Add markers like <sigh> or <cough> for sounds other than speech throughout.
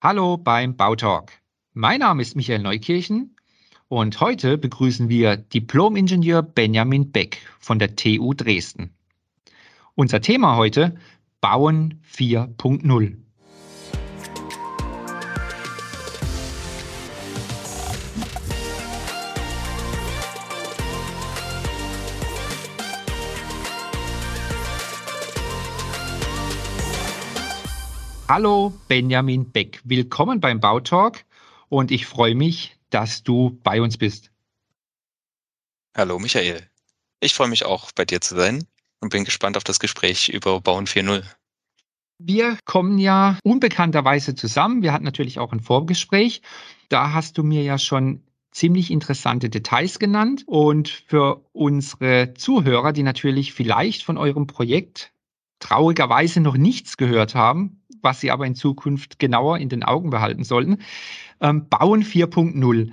Hallo beim Bautalk. Mein Name ist Michael Neukirchen und heute begrüßen wir Diplom-Ingenieur Benjamin Beck von der TU Dresden. Unser Thema heute Bauen 4.0. Hallo Benjamin Beck, willkommen beim Bautalk und ich freue mich, dass du bei uns bist. Hallo Michael, ich freue mich auch bei dir zu sein und bin gespannt auf das Gespräch über Bauen 4.0. Wir kommen ja unbekannterweise zusammen. Wir hatten natürlich auch ein Vorgespräch. Da hast du mir ja schon ziemlich interessante Details genannt. Und für unsere Zuhörer, die natürlich vielleicht von eurem Projekt traurigerweise noch nichts gehört haben, was Sie aber in Zukunft genauer in den Augen behalten sollten. Ähm, Bauen 4.0.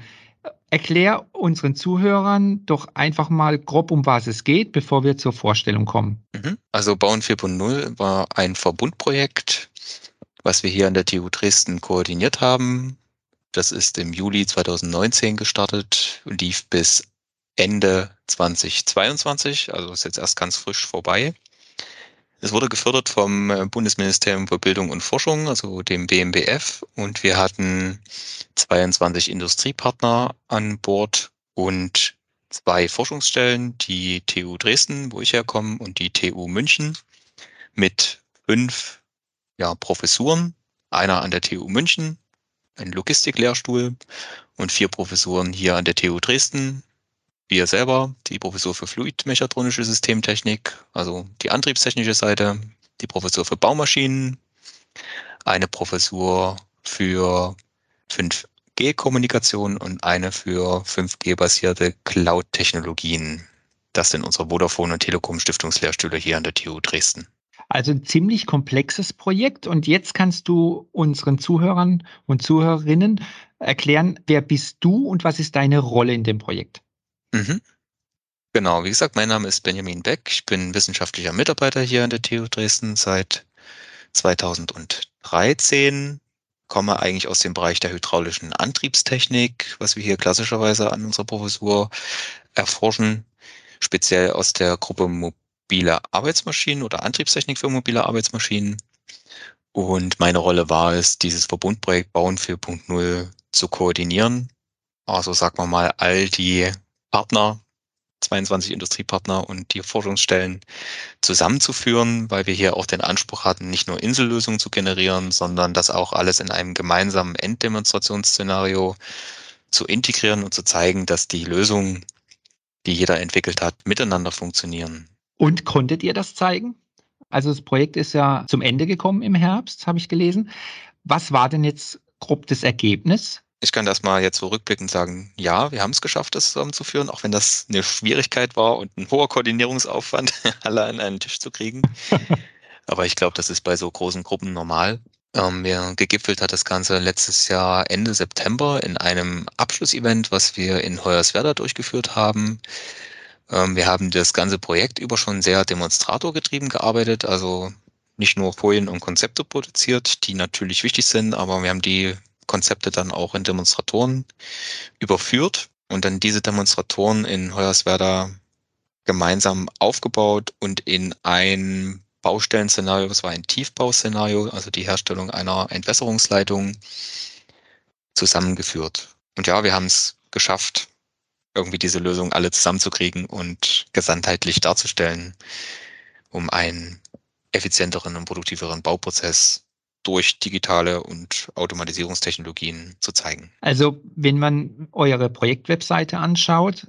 Erklär unseren Zuhörern doch einfach mal grob, um was es geht, bevor wir zur Vorstellung kommen. Mhm. Also Bauen 4.0 war ein Verbundprojekt, was wir hier an der TU Dresden koordiniert haben. Das ist im Juli 2019 gestartet lief bis Ende 2022, also ist jetzt erst ganz frisch vorbei. Es wurde gefördert vom äh, Bundesministerium für Bildung und Forschung, also dem BMBF. Und wir hatten 22 Industriepartner an Bord und zwei Forschungsstellen, die TU Dresden, wo ich herkomme, und die TU München mit fünf ja, Professuren. Einer an der TU München, ein Logistiklehrstuhl und vier Professuren hier an der TU Dresden, wir selber, die Professur für Fluidmechatronische Systemtechnik, also die antriebstechnische Seite, die Professur für Baumaschinen, eine Professur für 5G-Kommunikation und eine für 5G-basierte Cloud-Technologien. Das sind unsere Vodafone und Telekom Stiftungslehrstühle hier an der TU Dresden. Also ein ziemlich komplexes Projekt. Und jetzt kannst du unseren Zuhörern und Zuhörerinnen erklären, wer bist du und was ist deine Rolle in dem Projekt? Mhm. Genau, wie gesagt, mein Name ist Benjamin Beck. Ich bin wissenschaftlicher Mitarbeiter hier an der TU Dresden seit 2013, komme eigentlich aus dem Bereich der hydraulischen Antriebstechnik, was wir hier klassischerweise an unserer Professur erforschen, speziell aus der Gruppe mobile Arbeitsmaschinen oder Antriebstechnik für mobile Arbeitsmaschinen. Und meine Rolle war es, dieses Verbundprojekt Bauen 4.0 zu koordinieren. Also sagen wir mal, all die Partner, 22 Industriepartner und die Forschungsstellen zusammenzuführen, weil wir hier auch den Anspruch hatten, nicht nur Insellösungen zu generieren, sondern das auch alles in einem gemeinsamen Enddemonstrationsszenario zu integrieren und zu zeigen, dass die Lösungen, die jeder entwickelt hat, miteinander funktionieren. Und konntet ihr das zeigen? Also das Projekt ist ja zum Ende gekommen im Herbst, habe ich gelesen. Was war denn jetzt grob das Ergebnis? Ich kann das mal jetzt so rückblickend sagen, ja, wir haben es geschafft, das zusammenzuführen, auch wenn das eine Schwierigkeit war und ein hoher Koordinierungsaufwand, <laughs> alle an einen Tisch zu kriegen. <laughs> Aber ich glaube, das ist bei so großen Gruppen normal. Ähm, gegipfelt hat das Ganze letztes Jahr Ende September in einem Abschlussevent, was wir in Hoyerswerda durchgeführt haben. Ähm, wir haben das ganze Projekt über schon sehr demonstratorgetrieben gearbeitet, also nicht nur Folien und Konzepte produziert, die natürlich wichtig sind, aber wir haben die Konzepte dann auch in Demonstratoren überführt und dann diese Demonstratoren in Hoyerswerda gemeinsam aufgebaut und in ein Baustellenszenario, das war ein Tiefbauszenario, also die Herstellung einer Entwässerungsleitung, zusammengeführt. Und ja, wir haben es geschafft, irgendwie diese Lösung alle zusammenzukriegen und gesamtheitlich darzustellen, um einen effizienteren und produktiveren Bauprozess durch digitale und Automatisierungstechnologien zu zeigen. Also wenn man eure Projektwebseite anschaut,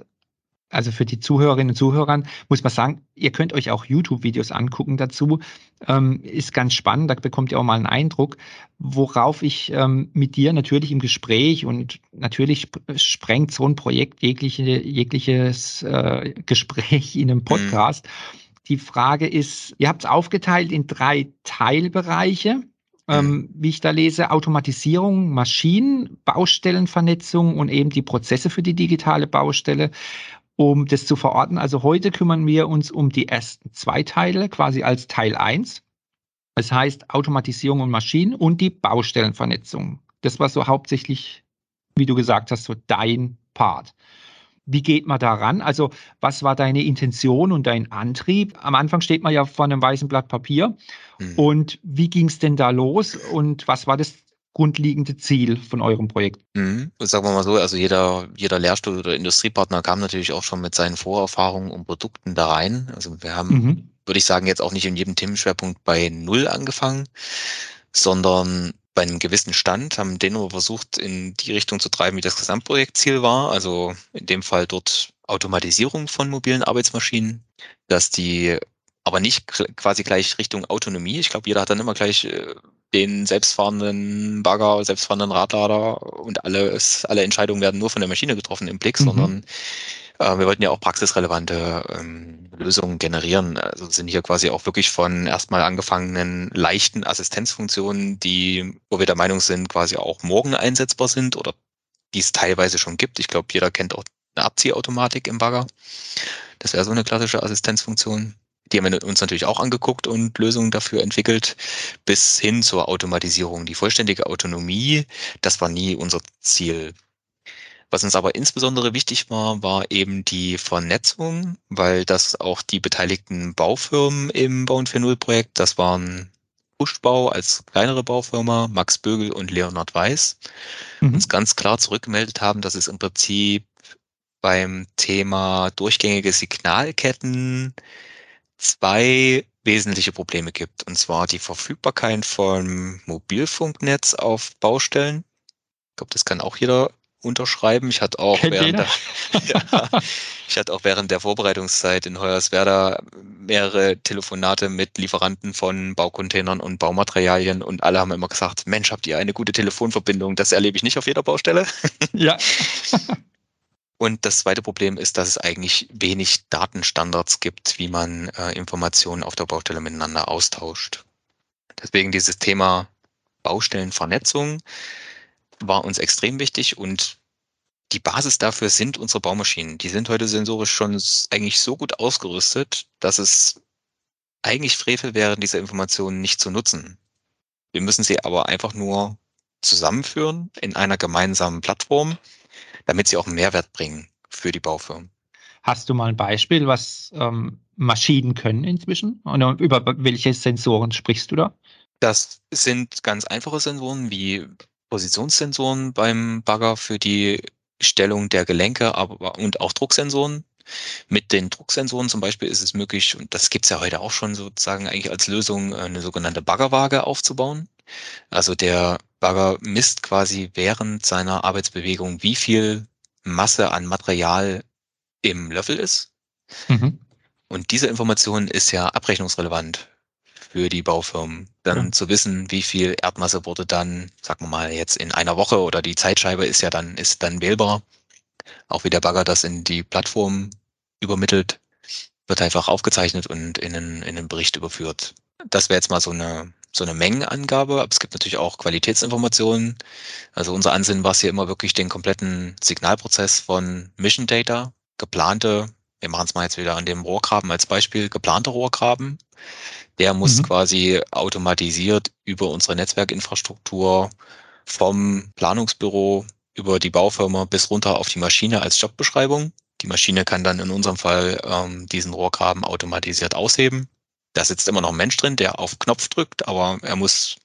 also für die Zuhörerinnen und Zuhörer muss man sagen, ihr könnt euch auch YouTube-Videos angucken dazu. Ähm, ist ganz spannend, da bekommt ihr auch mal einen Eindruck, worauf ich ähm, mit dir natürlich im Gespräch und natürlich sprengt so ein Projekt jegliche, jegliches äh, Gespräch in einem mhm. Podcast. Mhm. Die Frage ist, ihr habt es aufgeteilt in drei Teilbereiche ähm, wie ich da lese, Automatisierung, Maschinen, Baustellenvernetzung und eben die Prozesse für die digitale Baustelle. Um das zu verorten, also heute kümmern wir uns um die ersten zwei Teile, quasi als Teil 1. Das heißt Automatisierung und Maschinen und die Baustellenvernetzung. Das war so hauptsächlich, wie du gesagt hast, so dein Part. Wie geht man daran? Also, was war deine Intention und dein Antrieb? Am Anfang steht man ja vor einem weißen Blatt Papier. Mhm. Und wie ging es denn da los und was war das grundlegende Ziel von eurem Projekt? Mhm. Sagen wir mal so, also jeder, jeder Lehrstuhl oder Industriepartner kam natürlich auch schon mit seinen Vorerfahrungen und Produkten da rein. Also wir haben, mhm. würde ich sagen, jetzt auch nicht in jedem Themenschwerpunkt bei Null angefangen, sondern bei einem gewissen Stand, haben den nur versucht, in die Richtung zu treiben, wie das Gesamtprojektziel war. Also in dem Fall dort Automatisierung von mobilen Arbeitsmaschinen, dass die aber nicht quasi gleich Richtung Autonomie. Ich glaube, jeder hat dann immer gleich äh, den selbstfahrenden Bagger, selbstfahrenden Radlader und alles, alle Entscheidungen werden nur von der Maschine getroffen im Blick, mhm. sondern wir wollten ja auch praxisrelevante ähm, Lösungen generieren. Also sind hier quasi auch wirklich von erstmal angefangenen leichten Assistenzfunktionen, die, wo wir der Meinung sind, quasi auch morgen einsetzbar sind oder die es teilweise schon gibt. Ich glaube, jeder kennt auch eine Abziehautomatik im Bagger. Das wäre so eine klassische Assistenzfunktion. Die haben wir uns natürlich auch angeguckt und Lösungen dafür entwickelt, bis hin zur Automatisierung. Die vollständige Autonomie, das war nie unser Ziel. Was uns aber insbesondere wichtig war, war eben die Vernetzung, weil das auch die beteiligten Baufirmen im Bauen 4.0 Projekt, das waren Pushbau als kleinere Baufirma, Max Bögel und Leonard Weiß, mhm. uns ganz klar zurückgemeldet haben, dass es im Prinzip beim Thema durchgängige Signalketten zwei wesentliche Probleme gibt. Und zwar die Verfügbarkeit von Mobilfunknetz auf Baustellen. Ich glaube, das kann auch jeder unterschreiben. Ich hatte auch während der, <laughs> ja, ich hatte auch während der Vorbereitungszeit in Hoyerswerda mehrere Telefonate mit Lieferanten von Baucontainern und Baumaterialien und alle haben immer gesagt, Mensch, habt ihr eine gute Telefonverbindung? Das erlebe ich nicht auf jeder Baustelle. <laughs> Ja. Und das zweite Problem ist, dass es eigentlich wenig Datenstandards gibt, wie man äh, Informationen auf der Baustelle miteinander austauscht. Deswegen dieses Thema Baustellenvernetzung war uns extrem wichtig und die Basis dafür sind unsere Baumaschinen. Die sind heute sensorisch schon eigentlich so gut ausgerüstet, dass es eigentlich Frevel wäre, diese Informationen nicht zu nutzen. Wir müssen sie aber einfach nur zusammenführen in einer gemeinsamen Plattform, damit sie auch einen Mehrwert bringen für die Baufirmen. Hast du mal ein Beispiel, was ähm, Maschinen können inzwischen? Und über welche Sensoren sprichst du da? Das sind ganz einfache Sensoren wie Positionssensoren beim Bagger für die Stellung der Gelenke aber, und auch Drucksensoren. Mit den Drucksensoren zum Beispiel ist es möglich, und das gibt's ja heute auch schon sozusagen eigentlich als Lösung, eine sogenannte Baggerwaage aufzubauen. Also der Bagger misst quasi während seiner Arbeitsbewegung, wie viel Masse an Material im Löffel ist. Mhm. Und diese Information ist ja abrechnungsrelevant für die Baufirmen. Dann ja. zu wissen, wie viel Erdmasse wurde dann, sagen wir mal, jetzt in einer Woche oder die Zeitscheibe ist ja dann, ist dann wählbar. Auch wie der Bagger das in die Plattform übermittelt, wird einfach aufgezeichnet und in einen, in einen Bericht überführt. Das wäre jetzt mal so eine, so eine Mengenangabe, aber es gibt natürlich auch Qualitätsinformationen. Also unser Ansinnen war es hier immer wirklich den kompletten Signalprozess von Mission Data, geplante, wir machen es mal jetzt wieder an dem Rohrgraben als Beispiel, geplante Rohrgraben, der muss mhm. quasi automatisiert über unsere Netzwerkinfrastruktur vom Planungsbüro über die Baufirma bis runter auf die Maschine als Jobbeschreibung. Die Maschine kann dann in unserem Fall ähm, diesen Rohrgraben automatisiert ausheben. Da sitzt immer noch ein Mensch drin, der auf Knopf drückt, aber er muss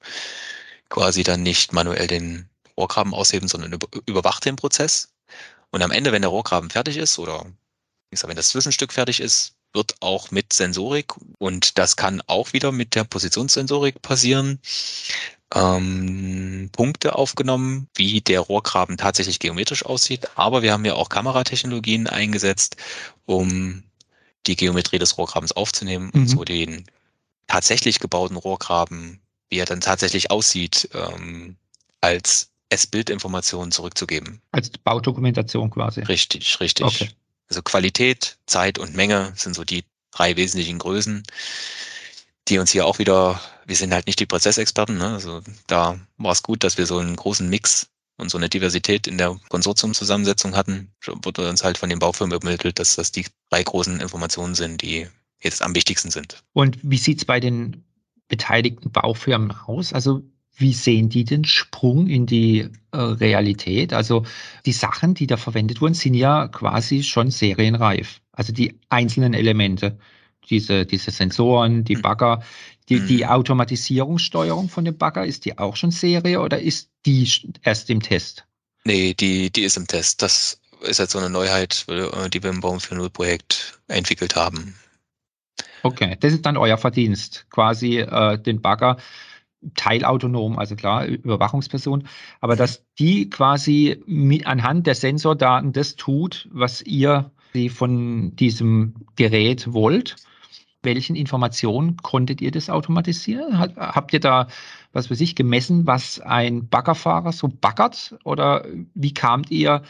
quasi dann nicht manuell den Rohrgraben ausheben, sondern überwacht den Prozess. Und am Ende, wenn der Rohrgraben fertig ist oder wenn das Zwischenstück fertig ist, wird auch mit Sensorik und das kann auch wieder mit der Positionssensorik passieren. Ähm, Punkte aufgenommen, wie der Rohrgraben tatsächlich geometrisch aussieht. Aber wir haben ja auch Kameratechnologien eingesetzt, um die Geometrie des Rohrgrabens aufzunehmen mhm. und so den tatsächlich gebauten Rohrgraben, wie er dann tatsächlich aussieht, ähm, als S-Bildinformation zurückzugeben. Als Baudokumentation quasi. Richtig, richtig. Okay. Also Qualität, Zeit und Menge sind so die drei wesentlichen Größen, die uns hier auch wieder, wir sind halt nicht die Prozessexperten, ne? also da war es gut, dass wir so einen großen Mix und so eine Diversität in der Konsortiumzusammensetzung hatten, wurde uns halt von den Baufirmen übermittelt, dass das die drei großen Informationen sind, die jetzt am wichtigsten sind. Und wie sieht es bei den beteiligten Baufirmen aus? Also wie sehen die den Sprung in die äh, Realität? Also die Sachen, die da verwendet wurden, sind ja quasi schon serienreif. Also die einzelnen Elemente, diese, diese Sensoren, die. Bagger, die, die hm. Automatisierungssteuerung von dem Bagger, ist die auch schon Serie oder ist die erst im Test? Nee, die, die ist im Test. Das ist jetzt so eine Neuheit, äh, die wir im Baum 4.0 Projekt entwickelt haben. Okay, das ist dann euer Verdienst, quasi äh, den Bagger teilautonom, also klar, Überwachungsperson, aber dass die quasi mit, anhand der Sensordaten das tut, was ihr von diesem Gerät wollt. Welchen Informationen konntet ihr das automatisieren? Habt ihr da, was weiß ich, gemessen, was ein Baggerfahrer so baggert? Oder wie kamt ihr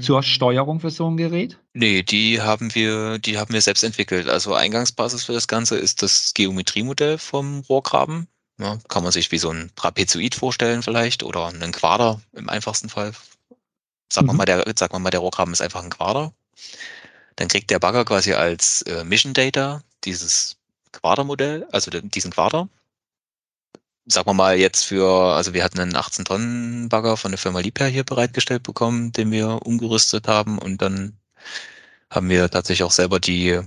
zur mhm. Steuerung für so ein Gerät? Nee, die haben wir, die haben wir selbst entwickelt. Also Eingangsbasis für das Ganze ist das Geometriemodell vom Rohrgraben. Ja, kann man sich wie so ein Trapezoid vorstellen vielleicht oder einen Quader im einfachsten Fall. Sagen wir mhm. mal, der, sagen wir mal, der Rohrgraben ist einfach ein Quader. Dann kriegt der Bagger quasi als äh, Mission Data dieses Quadermodell, also den, diesen Quader. Sagen wir mal jetzt für, also wir hatten einen 18 Tonnen Bagger von der Firma Liebherr hier bereitgestellt bekommen, den wir umgerüstet haben und dann haben wir tatsächlich auch selber die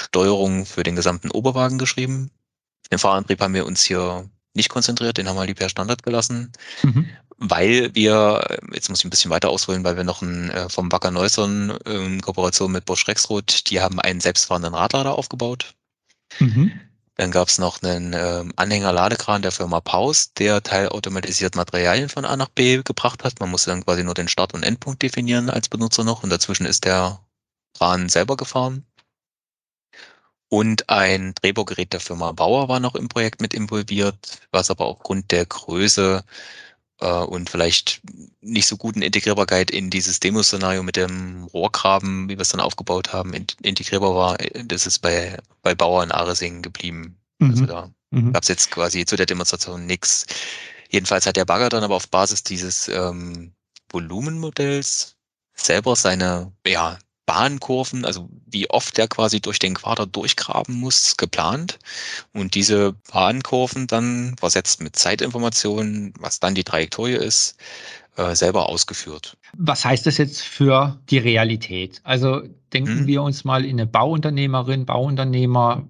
Steuerung für den gesamten Oberwagen geschrieben den Fahrantrieb haben wir uns hier nicht konzentriert, den haben wir lieber Standard gelassen, mhm. weil wir, jetzt muss ich ein bisschen weiter ausholen, weil wir noch ein, äh, vom Wacker Neusern in Kooperation mit Bosch Rexroth, die haben einen selbstfahrenden Radlader aufgebaut. Mhm. Dann gab es noch einen äh, Anhänger-Ladekran der Firma Paus, der teilautomatisiert Materialien von A nach B gebracht hat. Man musste dann quasi nur den Start- und Endpunkt definieren als Benutzer noch und dazwischen ist der Kran selber gefahren. Und ein Drehbohrgerät der Firma Bauer war noch im Projekt mit involviert, was aber aufgrund der Größe äh, und vielleicht nicht so guten Integrierbarkeit in dieses Demo-Szenario mit dem Rohrgraben, wie wir es dann aufgebaut haben, in, integrierbar war. Das ist bei, bei Bauer in Aresing geblieben. Mhm. Also da mhm. gab es jetzt quasi zu der Demonstration nichts. Jedenfalls hat der Bagger dann aber auf Basis dieses ähm, Volumenmodells selber seine ja, Bahnkurven, also wie oft der quasi durch den Quader durchgraben muss, geplant. Und diese Bahnkurven dann versetzt mit Zeitinformationen, was dann die Trajektorie ist, äh, selber ausgeführt. Was heißt das jetzt für die Realität? Also denken hm. wir uns mal in eine Bauunternehmerin, Bauunternehmer,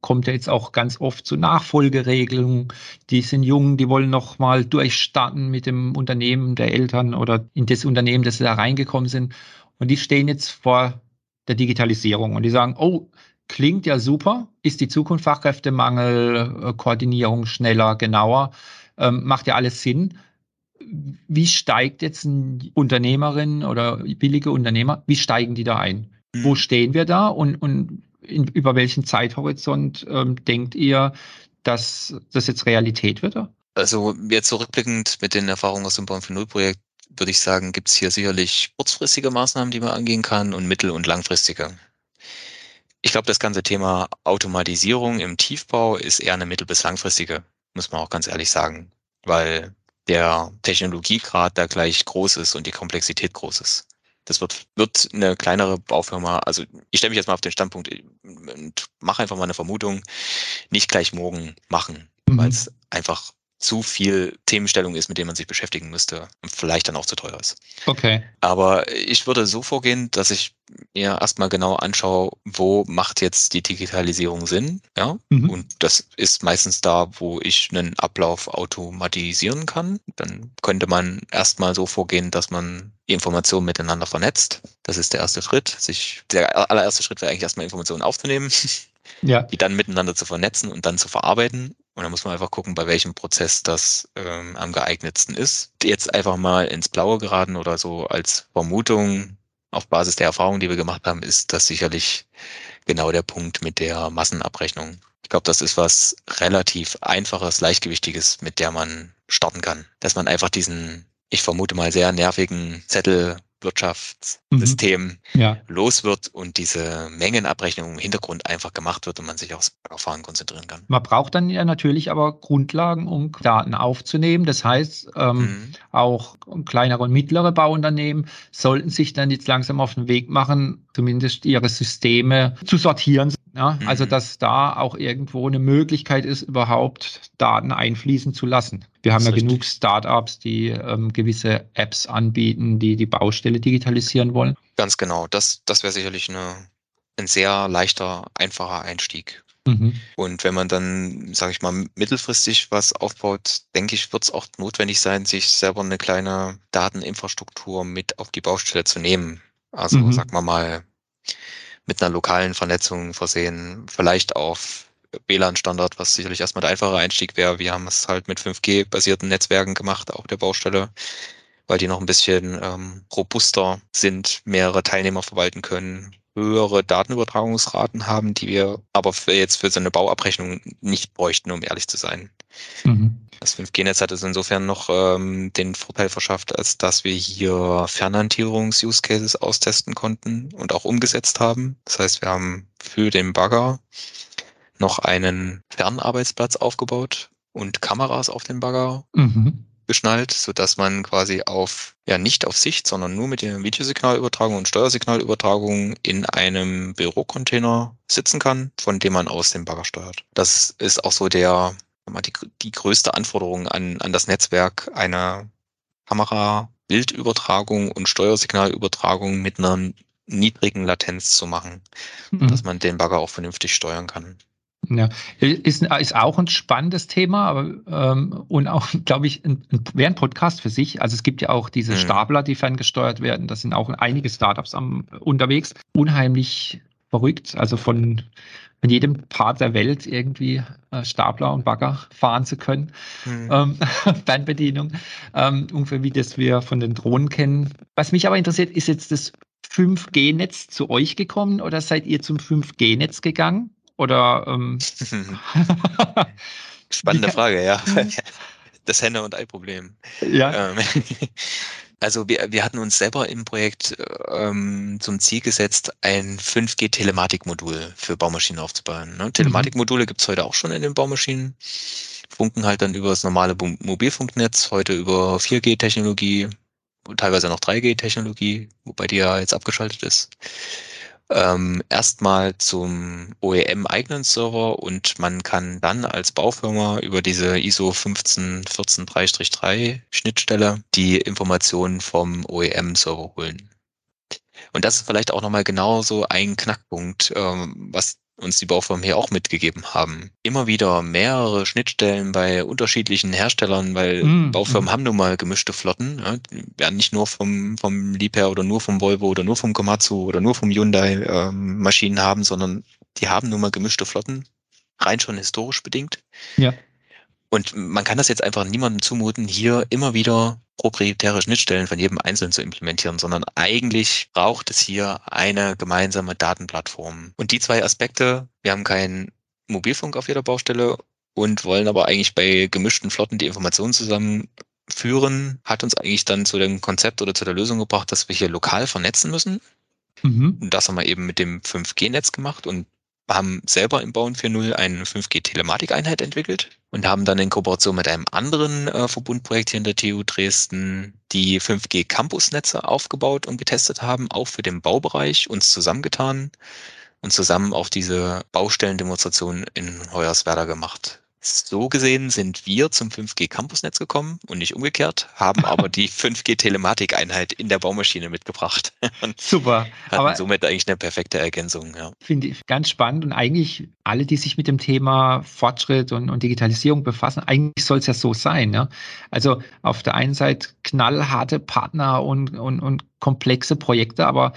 kommt ja jetzt auch ganz oft zu Nachfolgeregelungen. Die sind jung, die wollen noch mal durchstarten mit dem Unternehmen der Eltern oder in das Unternehmen, das sie da reingekommen sind. Und die stehen jetzt vor der Digitalisierung und die sagen, oh, klingt ja super, ist die Zukunft Fachkräftemangel, äh, Koordinierung schneller, genauer, ähm, macht ja alles Sinn. Wie steigt jetzt ein Unternehmerin oder billige Unternehmer, wie steigen die da ein? Mhm. Wo stehen wir da und, und in, über welchen Zeithorizont ähm, denkt ihr, dass das jetzt Realität wird? Also jetzt zurückblickend mit den Erfahrungen aus dem Baum für Null Projekt würde ich sagen, gibt es hier sicherlich kurzfristige Maßnahmen, die man angehen kann und mittel- und langfristige. Ich glaube, das ganze Thema Automatisierung im Tiefbau ist eher eine mittel- bis langfristige, muss man auch ganz ehrlich sagen, weil der Technologiegrad da gleich groß ist und die Komplexität groß ist. Das wird, wird eine kleinere Baufirma, also ich stelle mich jetzt mal auf den Standpunkt und mache einfach mal eine Vermutung, nicht gleich morgen machen, mhm. weil es einfach zu viel Themenstellung ist, mit dem man sich beschäftigen müsste und vielleicht dann auch zu teuer ist. Okay. Aber ich würde so vorgehen, dass ich mir erstmal genau anschaue, wo macht jetzt die Digitalisierung Sinn, ja? Mhm. Und das ist meistens da, wo ich einen Ablauf automatisieren kann. Dann könnte man erstmal so vorgehen, dass man die Informationen miteinander vernetzt. Das ist der erste Schritt. Sich, der allererste Schritt wäre eigentlich erstmal Informationen aufzunehmen ja. <laughs> die dann miteinander zu vernetzen und dann zu verarbeiten. Und dann muss man einfach gucken, bei welchem Prozess das ähm, am geeignetsten ist. Jetzt einfach mal ins Blaue geraten oder so als Vermutung auf Basis der Erfahrungen, die wir gemacht haben, ist das sicherlich genau der Punkt mit der Massenabrechnung. Ich glaube, das ist was relativ einfaches, leichtgewichtiges, mit der man starten kann. Dass man einfach diesen, ich vermute mal, sehr nervigen Zettel Wirtschaftssystem mhm. ja. los wird und diese Mengenabrechnung im Hintergrund einfach gemacht wird und man sich aufs Fahren konzentrieren kann. Man braucht dann ja natürlich aber Grundlagen, um Daten aufzunehmen. Das heißt, ähm, mhm. auch kleinere und mittlere Bauunternehmen sollten sich dann jetzt langsam auf den Weg machen, zumindest ihre Systeme zu sortieren. Ja, also, mhm. Also, dass da auch irgendwo eine Möglichkeit ist, überhaupt Daten einfließen zu lassen. Wir haben ja richtig. genug Startups, die ähm, gewisse Apps anbieten, die die Baustelle digitalisieren wollen. Ganz genau. Das, das wäre sicherlich eine, ein sehr leichter, einfacher Einstieg. Mhm. Und wenn man dann, sage ich mal, mittelfristig was aufbaut, denke ich, wird es auch notwendig sein, sich selber eine kleine Dateninfrastruktur mit auf die Baustelle zu nehmen. Also mhm. sagen wir mal, mit einer lokalen Vernetzung versehen, vielleicht auf WLAN-Standard, was sicherlich erstmal der einfache Einstieg wäre. Wir haben es halt mit 5G-basierten Netzwerken gemacht, auch der Baustelle, weil die noch ein bisschen ähm, robuster sind, mehrere Teilnehmer verwalten können, höhere Datenübertragungsraten haben, die wir aber für jetzt für so eine Bauabrechnung nicht bräuchten, um ehrlich zu sein. Mhm. Das 5G-Netz hat es insofern noch ähm, den Vorteil verschafft, als dass wir hier Fernhantierungs-Use-Cases austesten konnten und auch umgesetzt haben. Das heißt, wir haben für den Bagger noch einen Fernarbeitsplatz aufgebaut und Kameras auf den Bagger mhm. Geschnallt, sodass man quasi auf, ja nicht auf Sicht, sondern nur mit der Videosignalübertragung und Steuersignalübertragung in einem Bürocontainer sitzen kann, von dem man aus den Bagger steuert. Das ist auch so der die, die größte Anforderung an, an das Netzwerk, eine Kamera-Bildübertragung und Steuersignalübertragung mit einer niedrigen Latenz zu machen, mhm. dass man den Bagger auch vernünftig steuern kann. Ja, ist, ist auch ein spannendes Thema, aber ähm, und auch, <laughs> glaube ich, ein, wäre ein Podcast für sich. Also es gibt ja auch diese mhm. Stapler, die ferngesteuert werden. Das sind auch einige Startups am, unterwegs. Unheimlich verrückt. Also von in jedem Part der Welt irgendwie äh, Stapler und Bagger fahren zu können. Mhm. Ähm, <laughs> Fernbedienung, ähm, ungefähr wie das wir von den Drohnen kennen. Was mich aber interessiert, ist jetzt das 5G-Netz zu euch gekommen oder seid ihr zum 5G-Netz gegangen? Oder ähm, <laughs> Spannende Frage, ja. <laughs> Das Henne- und Ei-Problem. Ja. Ähm, <laughs> also wir, wir hatten uns selber im Projekt ähm, zum Ziel gesetzt, ein 5G-Telematik-Modul für Baumaschinen aufzubauen. Ne? Telematik-Module gibt's heute auch schon in den Baumaschinen. Funken halt dann über das normale Mobilfunknetz, heute über 4G-Technologie, teilweise noch 3G-Technologie, wobei die ja jetzt abgeschaltet ist ähm, erstmal zum OEM-eigenen Server und man kann dann als Baufirma über diese ISO 15143-3 Schnittstelle die Informationen vom OEM-Server holen. Und das ist vielleicht auch nochmal genauso ein Knackpunkt, ähm, was uns die Baufirmen hier auch mitgegeben haben. Immer wieder mehrere Schnittstellen bei unterschiedlichen Herstellern, weil mm, Baufirmen mm. haben nun mal gemischte Flotten. Ja, werden nicht nur vom, vom Liebherr oder nur vom Volvo oder nur vom Komatsu oder nur vom Hyundai ähm, Maschinen haben, sondern die haben nun mal gemischte Flotten, rein schon historisch bedingt. Ja. Und man kann das jetzt einfach niemandem zumuten, hier immer wieder proprietäre Schnittstellen von jedem Einzelnen zu implementieren, sondern eigentlich braucht es hier eine gemeinsame Datenplattform. Und die zwei Aspekte, wir haben keinen Mobilfunk auf jeder Baustelle und wollen aber eigentlich bei gemischten Flotten die Informationen zusammenführen, hat uns eigentlich dann zu dem Konzept oder zu der Lösung gebracht, dass wir hier lokal vernetzen müssen. Mhm. Und das haben wir eben mit dem 5G-Netz gemacht und haben selber im Bauen 4.0 eine 5G-Telematikeinheit entwickelt und haben dann in Kooperation mit einem anderen äh, Verbundprojekt hier in der TU Dresden die 5G-Campusnetze aufgebaut und getestet haben, auch für den Baubereich, uns zusammengetan und zusammen auch diese Baustellendemonstration in Hoyerswerda gemacht. So gesehen sind wir zum 5G Campusnetz gekommen und nicht umgekehrt, haben aber die <laughs> 5G Telematik-Einheit in der Baumaschine mitgebracht. <laughs> Super. aber somit eigentlich eine perfekte Ergänzung. Ja. Finde ich ganz spannend und eigentlich alle, die sich mit dem Thema Fortschritt und, und Digitalisierung befassen, eigentlich soll es ja so sein. Ja? Also auf der einen Seite knallharte Partner und, und, und komplexe Projekte, aber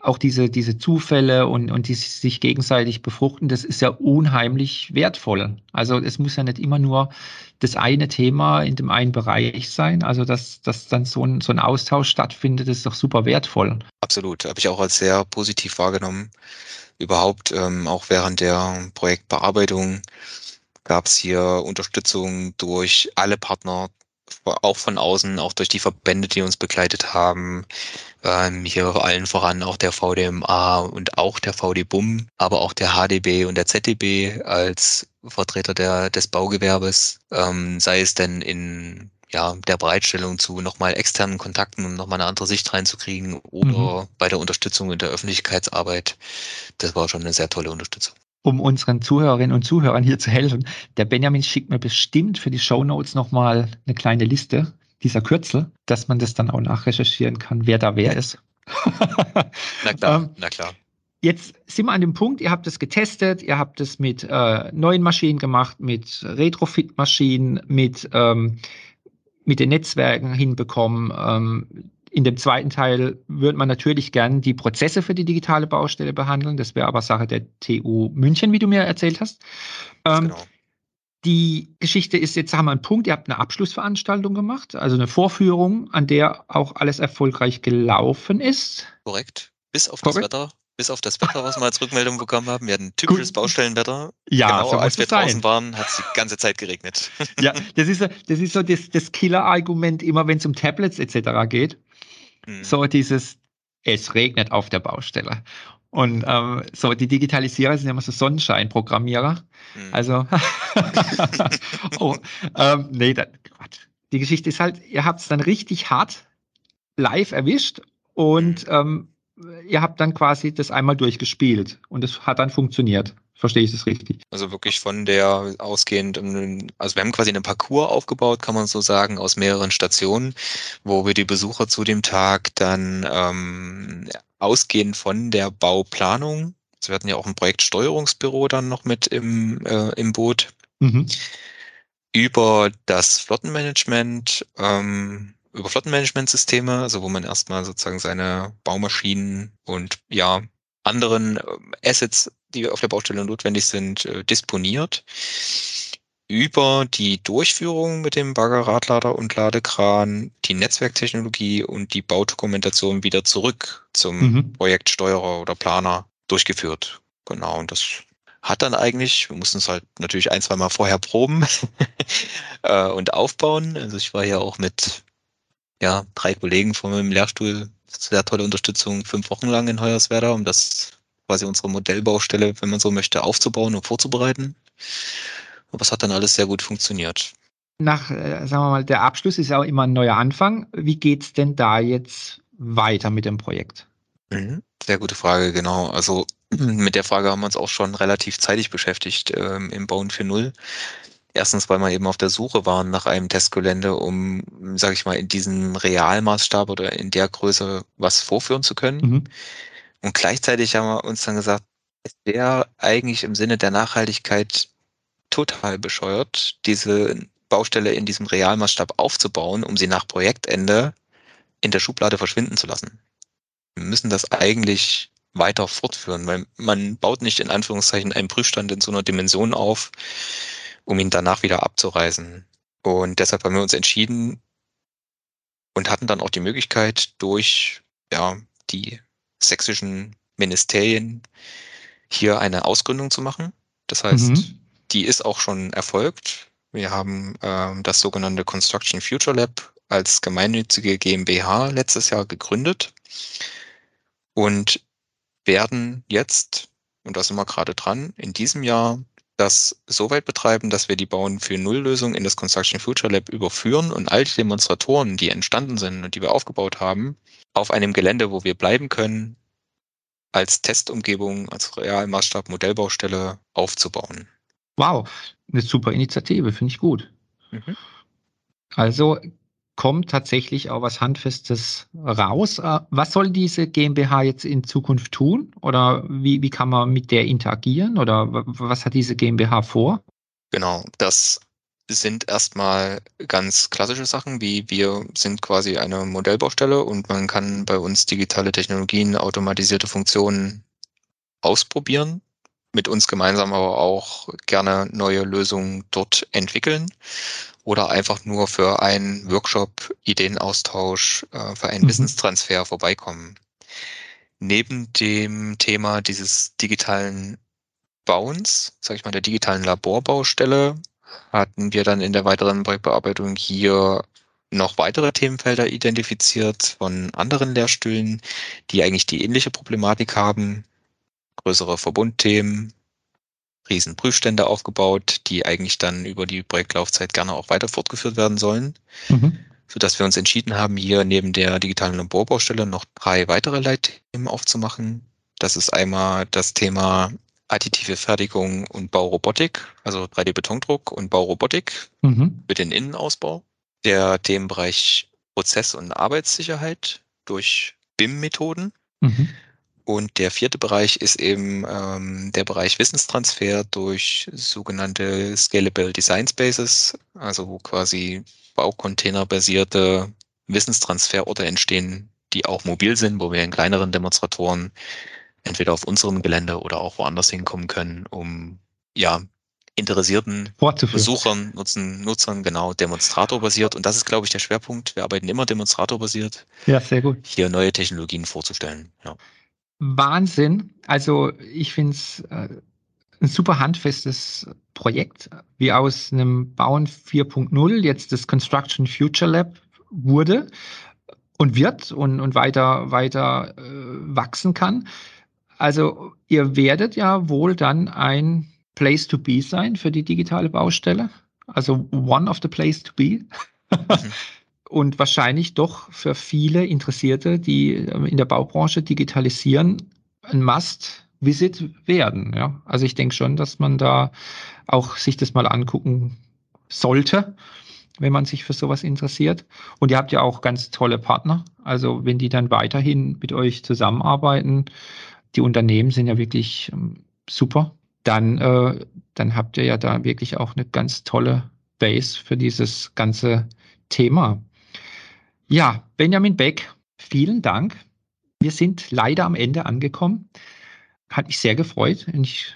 auch diese, diese Zufälle und, und die sich gegenseitig befruchten, das ist ja unheimlich wertvoll. Also es muss ja nicht immer nur das eine Thema in dem einen Bereich sein. Also dass, dass dann so ein, so ein Austausch stattfindet, ist doch super wertvoll. Absolut, habe ich auch als sehr positiv wahrgenommen. Überhaupt ähm, auch während der Projektbearbeitung gab es hier Unterstützung durch alle Partner, auch von außen, auch durch die Verbände, die uns begleitet haben. Ähm, hier allen voran auch der VDMA und auch der VDBUM, aber auch der HDB und der ZDB als Vertreter der, des Baugewerbes, ähm, sei es denn in ja, der Bereitstellung zu nochmal externen Kontakten, um nochmal eine andere Sicht reinzukriegen oder mhm. bei der Unterstützung in der Öffentlichkeitsarbeit. Das war schon eine sehr tolle Unterstützung. Um unseren Zuhörerinnen und Zuhörern hier zu helfen. Der Benjamin schickt mir bestimmt für die Show Notes nochmal eine kleine Liste dieser Kürzel, dass man das dann auch nachrecherchieren kann, wer da wer ist. <laughs> na klar, ähm, na klar. Jetzt sind wir an dem Punkt, ihr habt es getestet, ihr habt es mit äh, neuen Maschinen gemacht, mit Retrofit-Maschinen, mit, ähm, mit den Netzwerken hinbekommen. Ähm, in dem zweiten Teil würde man natürlich gern die Prozesse für die digitale Baustelle behandeln. Das wäre aber Sache der TU München, wie du mir erzählt hast. Ähm, genau. Die Geschichte ist, jetzt haben wir einen Punkt, ihr habt eine Abschlussveranstaltung gemacht, also eine Vorführung, an der auch alles erfolgreich gelaufen ist. Korrekt. Bis auf Korrekt. das Wetter bis auf das Wetter, was wir als Rückmeldung <laughs> bekommen haben. Wir hatten typisches Gut. Baustellenwetter. Ja, genau, als wir draußen sein. waren, hat es die ganze Zeit geregnet. Ja, <laughs> das ist, das, ist so das, das Killer-Argument immer, wenn es um Tablets etc. geht. So dieses, es regnet auf der Baustelle. Und ähm, so die Digitalisierer sind immer so Sonnenschein-Programmierer. Hm. Also, <laughs> oh, ähm, nee, das, Quatsch. Die Geschichte ist halt, ihr habt es dann richtig hart live erwischt und hm. ähm, ihr habt dann quasi das einmal durchgespielt und es hat dann funktioniert. Verstehe ich das richtig? Also wirklich von der ausgehend, also wir haben quasi einen Parcours aufgebaut, kann man so sagen, aus mehreren Stationen, wo wir die Besucher zu dem Tag dann ähm, ausgehend von der Bauplanung, also wir hatten ja auch ein Projektsteuerungsbüro dann noch mit im, äh, im Boot, mhm. über das Flottenmanagement, ähm, über Flottenmanagementsysteme, also wo man erstmal sozusagen seine Baumaschinen und ja, anderen äh, Assets, die auf der Baustelle notwendig sind, äh, disponiert. Über die Durchführung mit dem Bagger, Radlader und Ladekran, die Netzwerktechnologie und die Baudokumentation wieder zurück zum mhm. Projektsteuerer oder Planer durchgeführt. Genau, und das hat dann eigentlich, wir mussten es halt natürlich ein, zwei Mal vorher proben <laughs> äh, und aufbauen. Also ich war ja auch mit ja, drei Kollegen von meinem Lehrstuhl, sehr tolle Unterstützung, fünf Wochen lang in Hoyerswerda, um das quasi unsere Modellbaustelle, wenn man so möchte, aufzubauen und vorzubereiten. Aber es hat dann alles sehr gut funktioniert. Nach, äh, sagen wir mal, der Abschluss ist ja auch immer ein neuer Anfang. Wie geht's denn da jetzt weiter mit dem Projekt? Mhm, sehr gute Frage, genau. Also <clears throat> mit der Frage haben wir uns auch schon relativ zeitig beschäftigt ähm, im Bauen 4.0. Erstens, weil wir eben auf der Suche waren nach einem Testgelände, um, sage ich mal, in diesem Realmaßstab oder in der Größe was vorführen zu können. Mhm. Und gleichzeitig haben wir uns dann gesagt, es wäre eigentlich im Sinne der Nachhaltigkeit total bescheuert, diese Baustelle in diesem Realmaßstab aufzubauen, um sie nach Projektende in der Schublade verschwinden zu lassen. Wir müssen das eigentlich weiter fortführen, weil man baut nicht in Anführungszeichen einen Prüfstand in so einer Dimension auf, um ihn danach wieder abzureisen. Und deshalb haben wir uns entschieden und hatten dann auch die Möglichkeit, durch ja, die sächsischen Ministerien hier eine Ausgründung zu machen. Das heißt, mhm. die ist auch schon erfolgt. Wir haben ähm, das sogenannte Construction Future Lab als gemeinnützige GmbH letztes Jahr gegründet und werden jetzt, und da sind wir gerade dran, in diesem Jahr das so weit betreiben, dass wir die Bauen für Nulllösung in das Construction Future Lab überführen und all die Demonstratoren, die entstanden sind und die wir aufgebaut haben, auf einem Gelände, wo wir bleiben können, als Testumgebung, als Realmaßstab Modellbaustelle aufzubauen. Wow, eine super Initiative, finde ich gut. Mhm. Also kommt tatsächlich auch was Handfestes raus. Äh, was soll diese GmbH jetzt in Zukunft tun? Oder wie, wie kann man mit der interagieren? Oder was hat diese GmbH vor? Genau, das sind erstmal ganz klassische Sachen, wie wir sind quasi eine Modellbaustelle und man kann bei uns digitale Technologien, automatisierte Funktionen ausprobieren, mit uns gemeinsam aber auch gerne neue Lösungen dort entwickeln oder einfach nur für einen Workshop, Ideenaustausch, äh, für einen mhm. Wissenstransfer vorbeikommen. Neben dem Thema dieses digitalen Bauens, sage ich mal, der digitalen Laborbaustelle, hatten wir dann in der weiteren Projektbearbeitung hier noch weitere Themenfelder identifiziert von anderen Lehrstühlen, die eigentlich die ähnliche Problematik haben. Größere Verbundthemen, Riesenprüfstände aufgebaut, die eigentlich dann über die Projektlaufzeit gerne auch weiter fortgeführt werden sollen. Mhm. Sodass wir uns entschieden haben, hier neben der digitalen Laborbaustelle noch drei weitere Leitthemen aufzumachen. Das ist einmal das Thema additive Fertigung und Baurobotik, also 3D-Betondruck und Baurobotik mhm. mit den Innenausbau. Der Themenbereich Prozess- und Arbeitssicherheit durch BIM-Methoden. Mhm. Und der vierte Bereich ist eben ähm, der Bereich Wissenstransfer durch sogenannte Scalable Design Spaces, also quasi Baucontainer-basierte Wissenstransferorte entstehen, die auch mobil sind, wo wir in kleineren Demonstratoren entweder auf unserem Gelände oder auch woanders hinkommen können, um ja interessierten Besuchern, Nutzen, Nutzern genau demonstratorbasiert. Und das ist, glaube ich, der Schwerpunkt. Wir arbeiten immer demonstratorbasiert. Ja, sehr gut. Hier neue Technologien vorzustellen. Ja. Wahnsinn. Also ich finde es äh, ein super handfestes Projekt, wie aus einem Bauen 4.0 jetzt das Construction Future Lab wurde und wird und, und weiter, weiter äh, wachsen kann. Also ihr werdet ja wohl dann ein Place to be sein für die digitale Baustelle. Also one of the place to be. <laughs> Und wahrscheinlich doch für viele Interessierte, die in der Baubranche digitalisieren, ein Must-Visit werden. Ja? Also ich denke schon, dass man da auch sich das mal angucken sollte, wenn man sich für sowas interessiert. Und ihr habt ja auch ganz tolle Partner. Also wenn die dann weiterhin mit euch zusammenarbeiten, die Unternehmen sind ja wirklich ähm, super, dann, äh, dann habt ihr ja da wirklich auch eine ganz tolle Base für dieses ganze Thema. Ja, Benjamin Beck, vielen Dank. Wir sind leider am Ende angekommen. Hat mich sehr gefreut und ich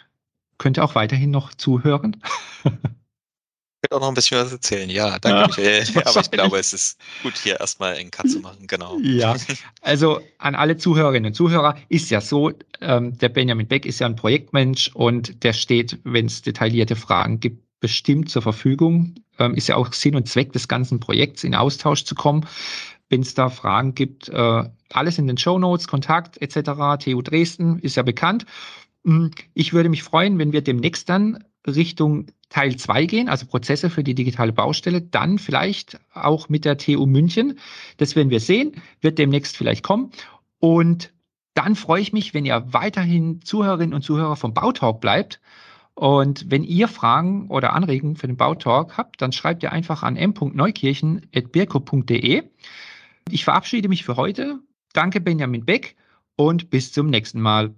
könnte auch weiterhin noch zuhören. könnte auch noch ein bisschen was erzählen, ja, danke. Ja, <laughs> aber ich glaube, es ist gut, hier erstmal einen Cut zu machen, genau. Ja, also an alle Zuhörerinnen und Zuhörer ist ja so, ähm, der Benjamin Beck ist ja ein Projektmensch und der steht, wenn es detaillierte Fragen gibt, bestimmt zur Verfügung. Ähm, ist ja auch Sinn und Zweck des ganzen Projekts, in Austausch zu kommen. Wenn es da Fragen gibt, äh, alles in den Show Notes, Kontakt etc. TU Dresden ist ja bekannt. Hm, ich würde mich freuen, wenn wir demnächst dann Richtung Teil 2 gehen, also Prozesse für die digitale Baustelle, dann vielleicht auch mit der TU München. Das werden wir sehen, wird demnächst vielleicht kommen. Und dann freue ich mich, wenn ihr weiterhin Zuhörerinnen und Zuhörer vom Bautalk bleibt. Und wenn ihr Fragen oder Anregungen für den Bautalk habt, dann schreibt ihr einfach an m.neukirchen.birko.de. Ich verabschiede mich für heute. Danke, Benjamin Beck, und bis zum nächsten Mal.